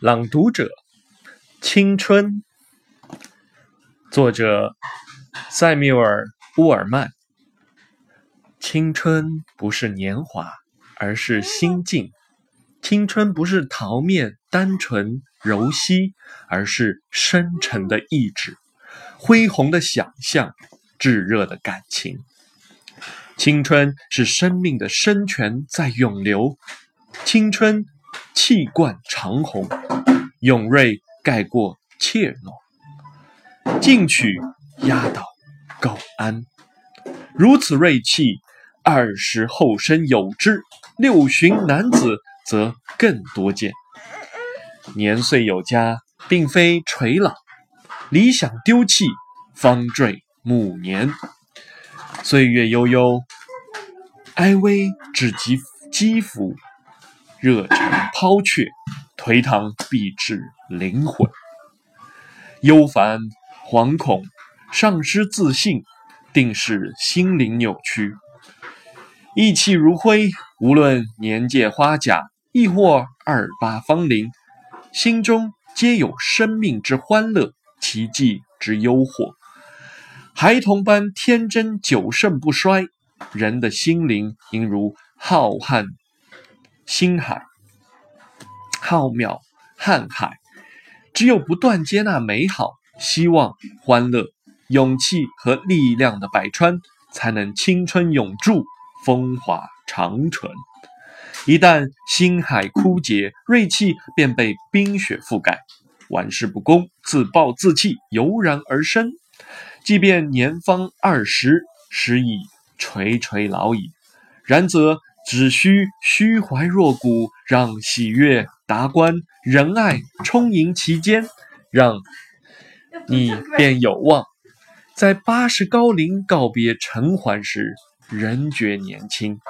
朗读者：青春，作者：塞缪尔·乌尔曼。青春不是年华，而是心境；青春不是桃面、单纯、柔细，而是深沉的意志、恢宏的想象、炙热的感情。青春是生命的深泉在涌流，青春气贯长虹，勇锐盖过怯懦，进取压倒苟安。如此锐气，二十后生有之，六旬男子则更多见。年岁有加，并非垂老；理想丢弃，方坠暮年。岁月悠悠，哀微只及肌肤；热忱抛却，颓唐必至灵魂。忧烦、惶恐、丧失自信，定是心灵扭曲。意气如灰，无论年届花甲，亦或二八芳龄，心中皆有生命之欢乐，奇迹之诱惑。孩童般天真久盛不衰，人的心灵应如浩瀚星海，浩渺瀚海。只有不断接纳美好、希望、欢乐、勇气和力量的百川，才能青春永驻、风华长存。一旦心海枯竭，锐气便被冰雪覆盖，玩世不恭、自暴自弃油然而生。即便年方二十，时已垂垂老矣，然则只需虚怀若谷，让喜悦达观，仁爱充盈其间，让你便有望在八十高龄告别尘寰时，仍觉年轻。